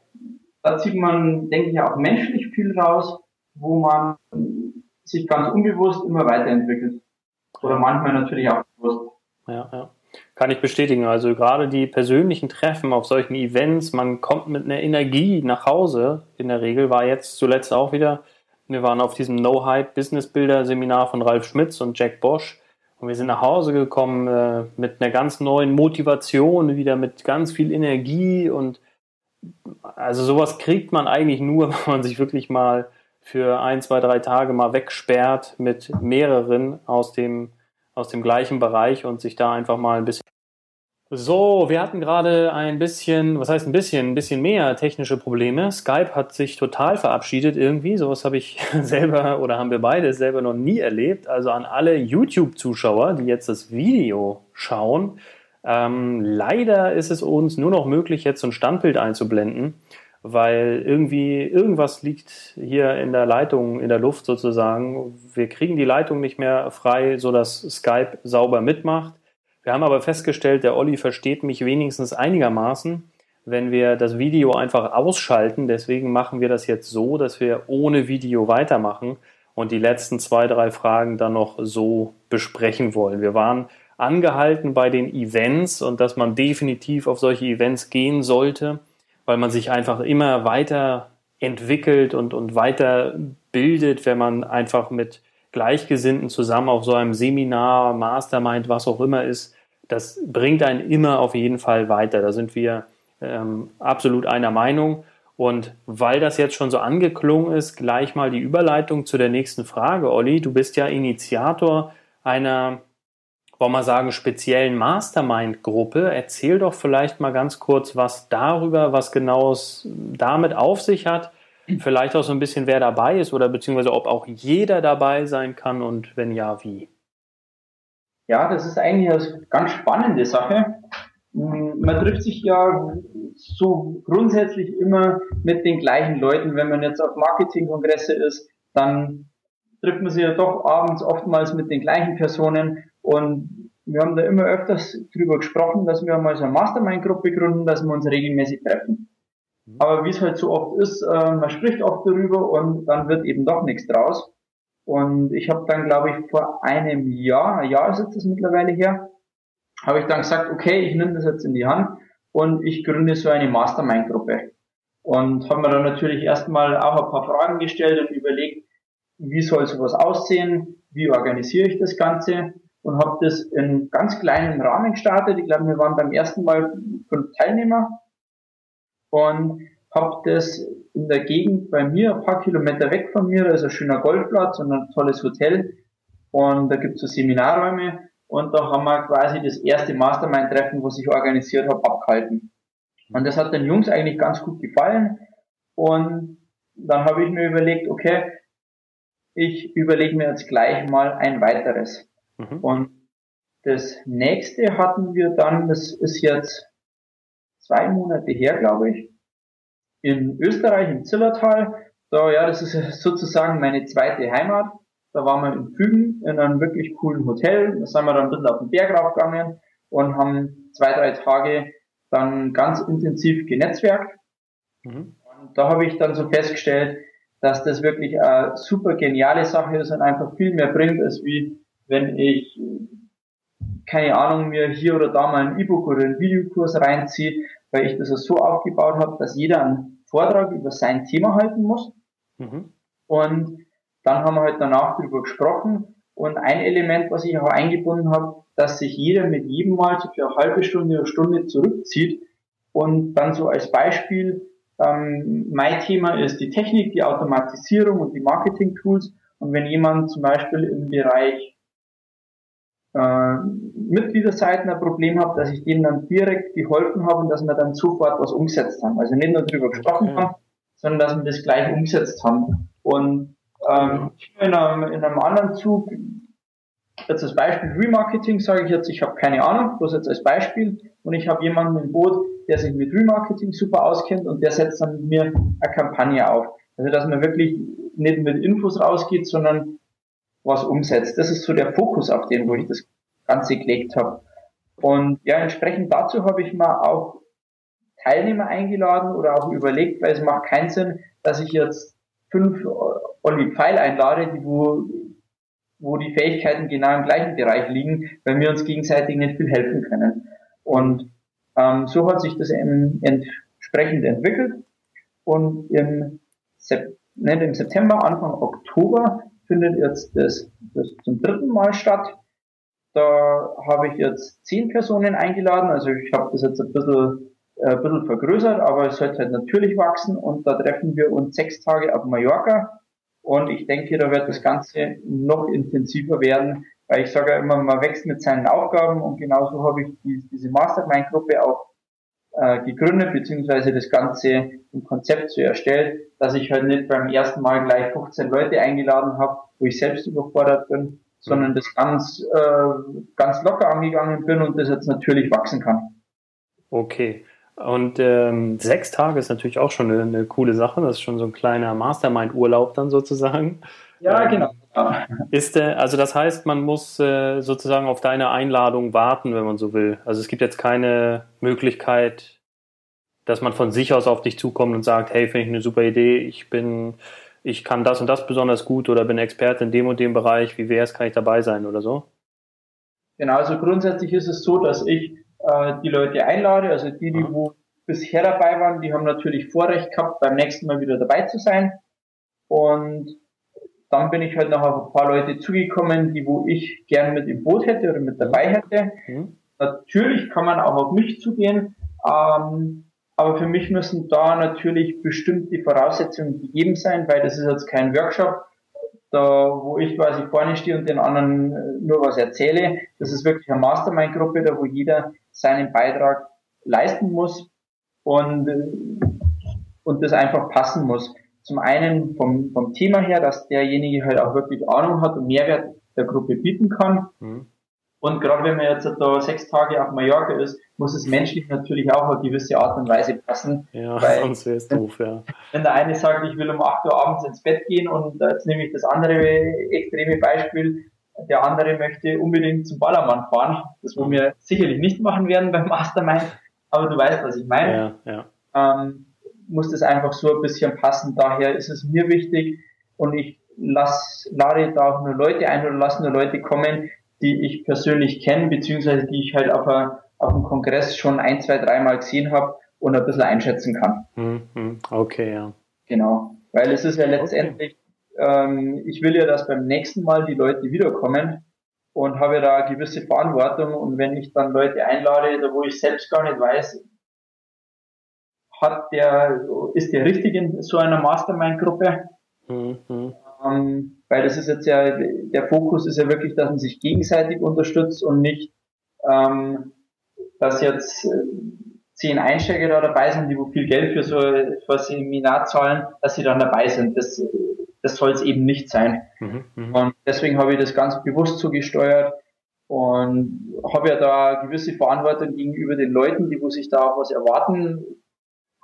da zieht man, denke ich, auch menschlich viel raus, wo man sich ganz unbewusst immer weiterentwickelt. Oder manchmal natürlich auch bewusst.
Ja, ja. Kann ich bestätigen. Also gerade die persönlichen Treffen auf solchen Events, man kommt mit einer Energie nach Hause. In der Regel war jetzt zuletzt auch wieder wir waren auf diesem No-Hype Business Builder Seminar von Ralf Schmitz und Jack Bosch. Und wir sind nach Hause gekommen äh, mit einer ganz neuen Motivation, wieder mit ganz viel Energie und also sowas kriegt man eigentlich nur, wenn man sich wirklich mal für ein, zwei, drei Tage mal wegsperrt mit mehreren aus dem, aus dem gleichen Bereich und sich da einfach mal ein bisschen so, wir hatten gerade ein bisschen, was heißt ein bisschen, ein bisschen mehr technische Probleme. Skype hat sich total verabschiedet irgendwie. Sowas habe ich selber oder haben wir beide selber noch nie erlebt. Also an alle YouTube-Zuschauer, die jetzt das Video schauen. Ähm, leider ist es uns nur noch möglich, jetzt so ein Standbild einzublenden, weil irgendwie irgendwas liegt hier in der Leitung, in der Luft sozusagen. Wir kriegen die Leitung nicht mehr frei, sodass Skype sauber mitmacht. Wir haben aber festgestellt, der Olli versteht mich wenigstens einigermaßen, wenn wir das Video einfach ausschalten. Deswegen machen wir das jetzt so, dass wir ohne Video weitermachen und die letzten zwei, drei Fragen dann noch so besprechen wollen. Wir waren angehalten bei den Events und dass man definitiv auf solche Events gehen sollte, weil man sich einfach immer weiter entwickelt und, und weiter bildet, wenn man einfach mit Gleichgesinnten zusammen auf so einem Seminar, Mastermind, was auch immer ist, das bringt einen immer auf jeden Fall weiter. Da sind wir ähm, absolut einer Meinung. Und weil das jetzt schon so angeklungen ist, gleich mal die Überleitung zu der nächsten Frage, Olli. Du bist ja Initiator einer, wollen wir sagen, speziellen Mastermind-Gruppe. Erzähl doch vielleicht mal ganz kurz was darüber, was genau es damit auf sich hat. Vielleicht auch so ein bisschen, wer dabei ist oder beziehungsweise ob auch jeder dabei sein kann und wenn ja, wie.
Ja, das ist eigentlich eine ganz spannende Sache. Mm, man trifft sich ja so grundsätzlich immer mit den gleichen Leuten. Wenn man jetzt auf Marketingkongresse ist, dann trifft man sich ja doch abends oftmals mit den gleichen Personen und wir haben da immer öfters drüber gesprochen, dass wir mal so eine Mastermind-Gruppe gründen, dass wir uns regelmäßig treffen. Mhm. Aber wie es halt so oft ist, äh, man spricht oft darüber und dann wird eben doch nichts draus. Und ich habe dann, glaube ich, vor einem Jahr, ein Jahr ist es mittlerweile her, habe ich dann gesagt, okay, ich nehme das jetzt in die Hand und ich gründe so eine Mastermind-Gruppe. Und habe mir dann natürlich erstmal auch ein paar Fragen gestellt und überlegt, wie soll sowas aussehen, wie organisiere ich das Ganze und habe das in ganz kleinen Rahmen gestartet. Ich glaube, wir waren beim ersten Mal fünf Teilnehmer und habe das in der Gegend bei mir, ein paar Kilometer weg von mir, da ist ein schöner Golfplatz und ein tolles Hotel und da gibt es so Seminarräume und da haben wir quasi das erste Mastermind-Treffen, was ich organisiert habe, abgehalten. Und das hat den Jungs eigentlich ganz gut gefallen und dann habe ich mir überlegt, okay, ich überlege mir jetzt gleich mal ein weiteres. Mhm. Und das nächste hatten wir dann, das ist jetzt zwei Monate her, glaube ich, in Österreich, im Zillertal. Da, ja, das ist sozusagen meine zweite Heimat. Da waren wir in Fügen in einem wirklich coolen Hotel. Da sind wir dann ein bisschen auf den Berg raufgegangen und haben zwei, drei Tage dann ganz intensiv genetzwerkt. Mhm. Und da habe ich dann so festgestellt, dass das wirklich eine super geniale Sache ist und einfach viel mehr bringt, als wie wenn ich, keine Ahnung, mir hier oder da mal ein E-Book oder einen Videokurs reinziehe, weil ich das so aufgebaut habe, dass jeder einen Vortrag über sein Thema halten muss. Mhm. Und dann haben wir halt danach darüber gesprochen. Und ein Element, was ich auch eingebunden habe, dass sich jeder mit jedem Mal so für eine halbe Stunde oder Stunde zurückzieht und dann so als Beispiel ähm, mein Thema ist die Technik, die Automatisierung und die Marketing-Tools. Und wenn jemand zum Beispiel im Bereich äh, Mitgliederseiten ein Problem hat, dass ich denen dann direkt geholfen habe und dass wir dann sofort was umgesetzt haben. Also nicht nur darüber gesprochen okay. haben, sondern dass wir das gleich umgesetzt haben. Und ähm, in, einem, in einem anderen Zug, jetzt als Beispiel Remarketing, sage ich jetzt, ich habe keine Ahnung, bloß jetzt als Beispiel, und ich habe jemanden im Boot, der sich mit Remarketing super auskennt und der setzt dann mit mir eine Kampagne auf. Also dass man wirklich nicht mit Infos rausgeht, sondern was umsetzt. Das ist so der Fokus, auf den, wo ich das Ganze gelegt habe. Und ja, entsprechend dazu habe ich mal auch Teilnehmer eingeladen oder auch überlegt, weil es macht keinen Sinn, dass ich jetzt fünf Olli Pfeil einlade, die wo, wo die Fähigkeiten genau im gleichen Bereich liegen, weil wir uns gegenseitig nicht viel helfen können. Und ähm, so hat sich das entsprechend entwickelt und im, Sep nicht im September, Anfang Oktober findet jetzt das, das zum dritten Mal statt. Da habe ich jetzt zehn Personen eingeladen, also ich habe das jetzt ein bisschen, äh, ein bisschen vergrößert, aber es sollte halt natürlich wachsen. Und da treffen wir uns sechs Tage auf Mallorca. Und ich denke, da wird das Ganze noch intensiver werden, weil ich sage ja immer, man wächst mit seinen Aufgaben. Und genauso habe ich die, diese Mastermind-Gruppe auch äh, gegründet, beziehungsweise das Ganze im Konzept so erstellt, dass ich halt nicht beim ersten Mal gleich 15 Leute eingeladen habe, wo ich selbst überfordert bin, sondern das ganz, äh, ganz locker angegangen bin und das jetzt natürlich wachsen kann.
Okay. Und ähm, sechs Tage ist natürlich auch schon eine, eine coole Sache. Das ist schon so ein kleiner Mastermind-Urlaub dann sozusagen.
Ja, ähm, genau.
Ist also das heißt, man muss äh, sozusagen auf deine Einladung warten, wenn man so will. Also es gibt jetzt keine Möglichkeit, dass man von sich aus auf dich zukommt und sagt, hey, finde ich eine super Idee, ich bin, ich kann das und das besonders gut oder bin Experte in dem und dem Bereich, wie wäre es, kann ich dabei sein oder so?
Genau, also grundsätzlich ist es so, dass ich äh, die Leute einlade, also die, die mhm. wo bisher dabei waren, die haben natürlich Vorrecht gehabt, beim nächsten Mal wieder dabei zu sein. Und dann bin ich halt noch auf ein paar Leute zugekommen, die wo ich gern mit im Boot hätte oder mit dabei hätte. Mhm. Natürlich kann man auch auf mich zugehen, ähm, aber für mich müssen da natürlich bestimmte Voraussetzungen gegeben sein, weil das ist jetzt kein Workshop, da wo ich quasi vorne stehe und den anderen äh, nur was erzähle. Das ist wirklich eine Mastermind-Gruppe, da wo jeder seinen Beitrag leisten muss und, äh, und das einfach passen muss. Zum einen vom, vom Thema her, dass derjenige halt auch wirklich Ahnung hat und Mehrwert der Gruppe bieten kann. Mhm. Und gerade wenn man jetzt da sechs Tage auf Mallorca ist, muss es menschlich natürlich auch auf gewisse Art und Weise passen.
Ja, weil, sonst wäre es doof, ja.
Wenn der eine sagt, ich will um 8 Uhr abends ins Bett gehen und jetzt nehme ich das andere extreme Beispiel, der andere möchte unbedingt zum Ballermann fahren, das wo wir sicherlich nicht machen werden beim Mastermind, aber du weißt, was ich meine. Ja, ja. Ähm, muss das einfach so ein bisschen passen. Daher ist es mir wichtig und ich lass, lade da auch nur Leute ein oder lasse nur Leute kommen, die ich persönlich kenne, beziehungsweise die ich halt auf, a, auf dem Kongress schon ein, zwei, dreimal gesehen habe und ein bisschen einschätzen kann.
Mhm. Okay, ja.
Genau. Weil es ist ja letztendlich, okay. ähm, ich will ja, dass beim nächsten Mal die Leute wiederkommen und habe da eine gewisse Verantwortung und wenn ich dann Leute einlade, wo ich selbst gar nicht weiß, hat der, ist der richtig in so einer Mastermind-Gruppe? Mhm. Ähm, weil das ist jetzt ja, der Fokus ist ja wirklich, dass man sich gegenseitig unterstützt und nicht, ähm, dass jetzt äh, zehn Einsteiger da dabei sind, die wo viel Geld für so für Seminar zahlen, dass sie dann dabei sind. Das, das soll es eben nicht sein. Mhm, mh. Und deswegen habe ich das ganz bewusst so gesteuert und habe ja da gewisse Verantwortung gegenüber den Leuten, die wo sich da auch was erwarten,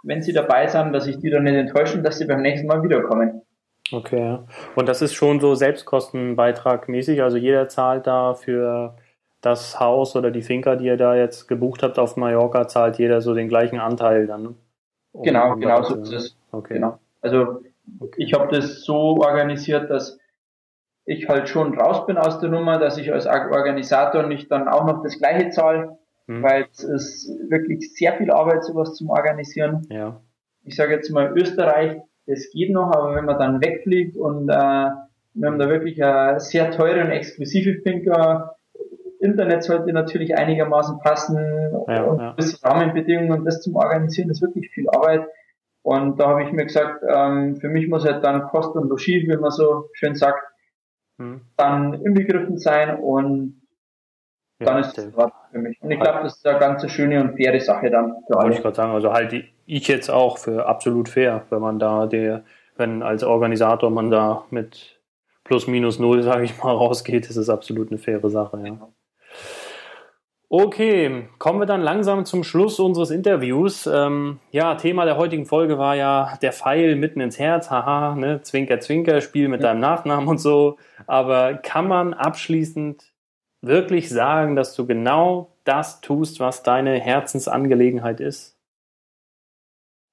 wenn sie dabei sind, dass ich die dann nicht enttäuschen, dass sie beim nächsten Mal wiederkommen.
Okay, und das ist schon so Selbstkostenbeitragmäßig, also jeder zahlt da für das Haus oder die Finca, die ihr da jetzt gebucht habt auf Mallorca, zahlt jeder so den gleichen Anteil dann. Ne?
Um genau, genau so ist es. Okay. Genau. Also ich habe das so organisiert, dass ich halt schon raus bin aus der Nummer, dass ich als Organisator nicht dann auch noch das gleiche zahle, hm. weil es ist wirklich sehr viel Arbeit, sowas zum Organisieren.
Ja.
Ich sage jetzt mal Österreich, das geht noch, aber wenn man dann wegfliegt und äh, wir haben da wirklich eine sehr teure und exklusive Finca, Internet sollte natürlich einigermaßen passen ja, und ja. das Rahmenbedingungen und das zum Organisieren ist wirklich viel Arbeit. Und da habe ich mir gesagt, ähm, für mich muss halt dann Kost und Logis, wie man so schön sagt, hm. dann inbegriffen sein und ja, dann ist das für mich. Und ich glaube, das ist eine ganz schöne und faire Sache dann
für alle. Wollte ich gerade sagen, also halte ich jetzt auch für absolut fair, wenn man da der, wenn als Organisator man da mit plus minus null, sage ich mal, rausgeht, ist es absolut eine faire Sache, ja. Genau. Okay, kommen wir dann langsam zum Schluss unseres Interviews. Ähm, ja, Thema der heutigen Folge war ja der Pfeil mitten ins Herz. Haha, ne, Zwinker, Zwinker, Spiel mit deinem Nachnamen und so. Aber kann man abschließend wirklich sagen, dass du genau das tust, was deine Herzensangelegenheit ist?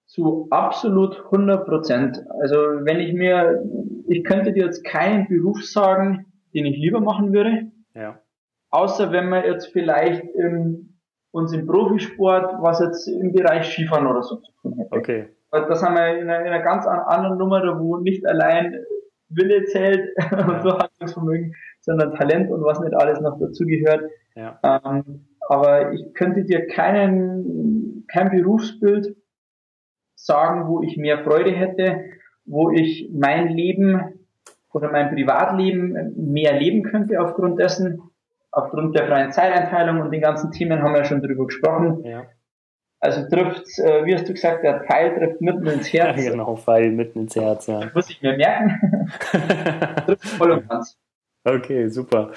Zu absolut 100 Prozent. Also wenn ich mir, ich könnte dir jetzt keinen Beruf sagen, den ich lieber machen würde.
Ja
Außer wenn wir jetzt vielleicht im, uns im Profisport, was jetzt im Bereich Skifahren oder so zu tun hätte.
Okay.
Das haben wir in einer, in einer ganz anderen Nummer, wo nicht allein Wille zählt ja. und Durchhaltungsvermögen, sondern Talent und was nicht alles noch dazugehört.
Ja.
Ähm, aber ich könnte dir keinen, kein Berufsbild sagen, wo ich mehr Freude hätte, wo ich mein Leben oder mein Privatleben mehr leben könnte aufgrund dessen, aufgrund der freien Zeiteinteilung und den ganzen Themen haben wir ja schon drüber gesprochen.
Ja.
Also trifft, äh, wie hast du gesagt, der Pfeil trifft mitten ins Herz.
Ja, genau, Pfeil mitten ins Herz, ja.
Muss ich mir merken. trifft voll und ganz.
Okay, super.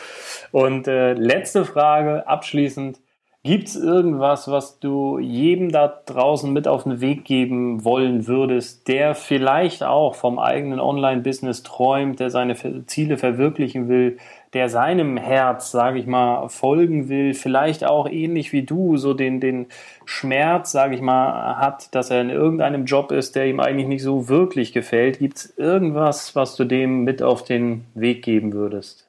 Und äh, letzte Frage, abschließend. Gibt es irgendwas, was du jedem da draußen mit auf den Weg geben wollen würdest, der vielleicht auch vom eigenen Online-Business träumt, der seine Ziele verwirklichen will, der seinem Herz, sage ich mal, folgen will, vielleicht auch ähnlich wie du so den, den Schmerz, sage ich mal, hat, dass er in irgendeinem Job ist, der ihm eigentlich nicht so wirklich gefällt. Gibt es irgendwas, was du dem mit auf den Weg geben würdest?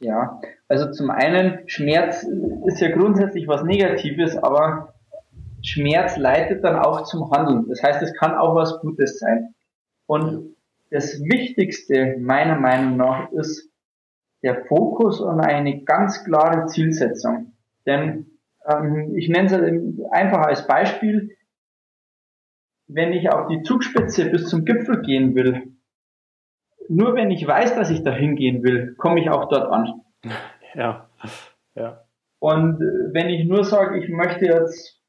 Ja, also zum einen, Schmerz ist ja grundsätzlich was Negatives, aber Schmerz leitet dann auch zum Handeln. Das heißt, es kann auch was Gutes sein. Und das Wichtigste meiner Meinung nach ist der Fokus und eine ganz klare Zielsetzung. Denn ähm, ich nenne es einfach als Beispiel, wenn ich auf die Zugspitze bis zum Gipfel gehen will, nur wenn ich weiß, dass ich da hingehen will, komme ich auch dort an.
Ja, ja.
Und äh, wenn ich nur sage, ich möchte jetzt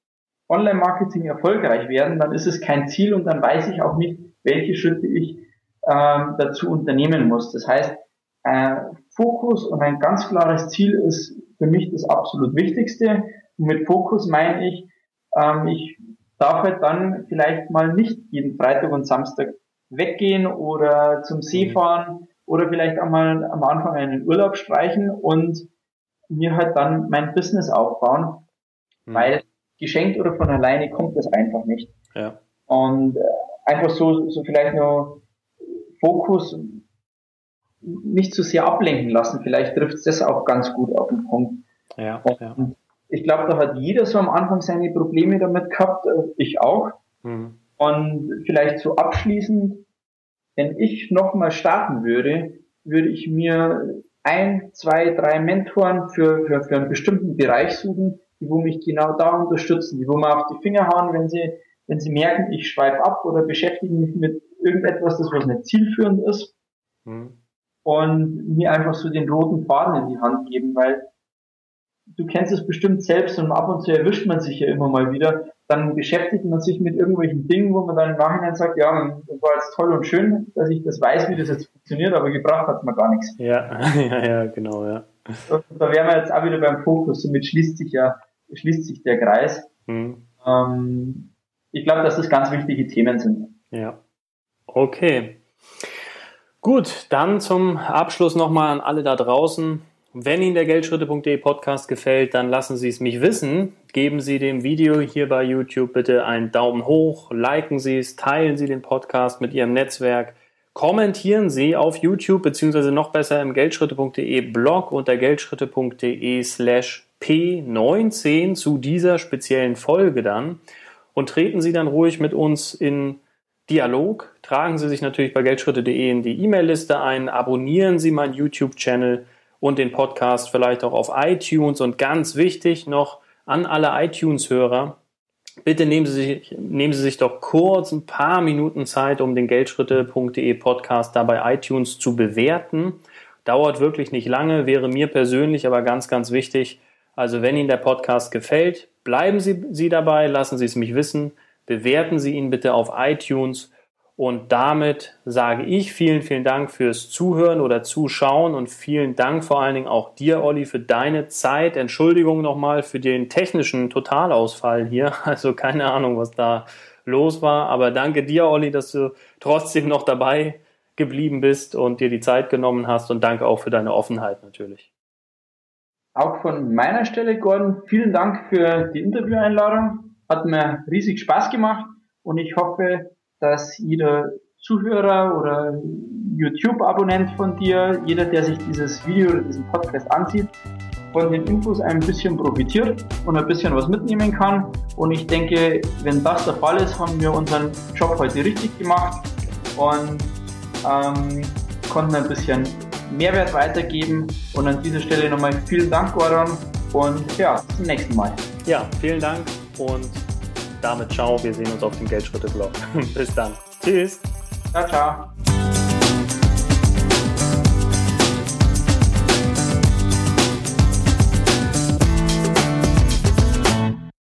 Online-Marketing erfolgreich werden, dann ist es kein Ziel und dann weiß ich auch nicht, welche Schritte ich ähm, dazu unternehmen muss. Das heißt, äh, Fokus und ein ganz klares Ziel ist für mich das absolut Wichtigste. Und mit Fokus meine ich, ähm, ich darf halt dann vielleicht mal nicht jeden Freitag und Samstag weggehen oder zum See mhm. fahren oder vielleicht auch mal am Anfang einen Urlaub streichen und mir halt dann mein Business aufbauen, mhm. weil geschenkt oder von alleine kommt das einfach nicht.
Ja.
Und äh, einfach so, so vielleicht nur Fokus nicht zu sehr ablenken lassen. Vielleicht trifft es das auch ganz gut auf den Punkt. Ja, ja. Ich glaube, da hat jeder so am Anfang seine Probleme damit gehabt, äh, ich auch. Mhm. Und vielleicht so abschließend, wenn ich nochmal starten würde, würde ich mir ein, zwei, drei Mentoren für, für, für einen bestimmten Bereich suchen, die wo mich genau da unterstützen, die wo mir auf die Finger hauen, wenn sie, wenn sie merken, ich schweife ab oder beschäftige mich mit irgendetwas, das was nicht zielführend ist. Mhm. Und mir einfach so den roten Faden in die Hand geben, weil du kennst es bestimmt selbst und ab und zu erwischt man sich ja immer mal wieder. Dann beschäftigt man sich mit irgendwelchen Dingen, wo man dann im Nachhinein sagt, ja, das war jetzt toll und schön, dass ich das weiß, wie das jetzt funktioniert, aber gebracht hat es mir gar nichts.
Ja, ja, ja, genau, ja.
Und da wären wir jetzt auch wieder beim Fokus, somit schließt sich ja, schließt sich der Kreis. Mhm. Ähm, ich glaube, dass das ganz wichtige Themen sind.
Ja. Okay. Gut, dann zum Abschluss nochmal an alle da draußen. Wenn Ihnen der Geldschritte.de Podcast gefällt, dann lassen Sie es mich wissen. Geben Sie dem Video hier bei YouTube bitte einen Daumen hoch, liken Sie es, teilen Sie den Podcast mit Ihrem Netzwerk, kommentieren Sie auf YouTube beziehungsweise noch besser im Geldschritte.de Blog unter geldschritte.de slash P19 zu dieser speziellen Folge dann und treten Sie dann ruhig mit uns in Dialog. Tragen Sie sich natürlich bei geldschritte.de in die E-Mail-Liste ein, abonnieren Sie meinen YouTube-Channel und den Podcast vielleicht auch auf iTunes. Und ganz wichtig noch an alle iTunes-Hörer, bitte nehmen Sie, sich, nehmen Sie sich doch kurz ein paar Minuten Zeit, um den Geldschritte.de Podcast da bei iTunes zu bewerten. Dauert wirklich nicht lange, wäre mir persönlich aber ganz, ganz wichtig. Also wenn Ihnen der Podcast gefällt, bleiben Sie, Sie dabei, lassen Sie es mich wissen, bewerten Sie ihn bitte auf iTunes und damit sage ich vielen, vielen Dank fürs Zuhören oder Zuschauen und vielen Dank vor allen Dingen auch dir, Olli, für deine Zeit. Entschuldigung nochmal für den technischen Totalausfall hier. Also keine Ahnung, was da los war. Aber danke dir, Olli, dass du trotzdem noch dabei geblieben bist und dir die Zeit genommen hast. Und danke auch für deine Offenheit natürlich.
Auch von meiner Stelle, Gordon, vielen Dank für die Intervieweinladung. Hat mir riesig Spaß gemacht und ich hoffe, dass jeder Zuhörer oder YouTube-Abonnent von dir, jeder, der sich dieses Video oder diesen Podcast ansieht, von den Infos ein bisschen profitiert und ein bisschen was mitnehmen kann. Und ich denke, wenn das der Fall ist, haben wir unseren Job heute richtig gemacht und ähm, konnten ein bisschen Mehrwert weitergeben. Und an dieser Stelle nochmal vielen Dank, Gordon. Und ja, bis zum nächsten Mal.
Ja, vielen Dank und damit ciao. Wir sehen uns auf dem Geldschritte-Blog. Bis dann. Tschüss.
Ciao, ciao.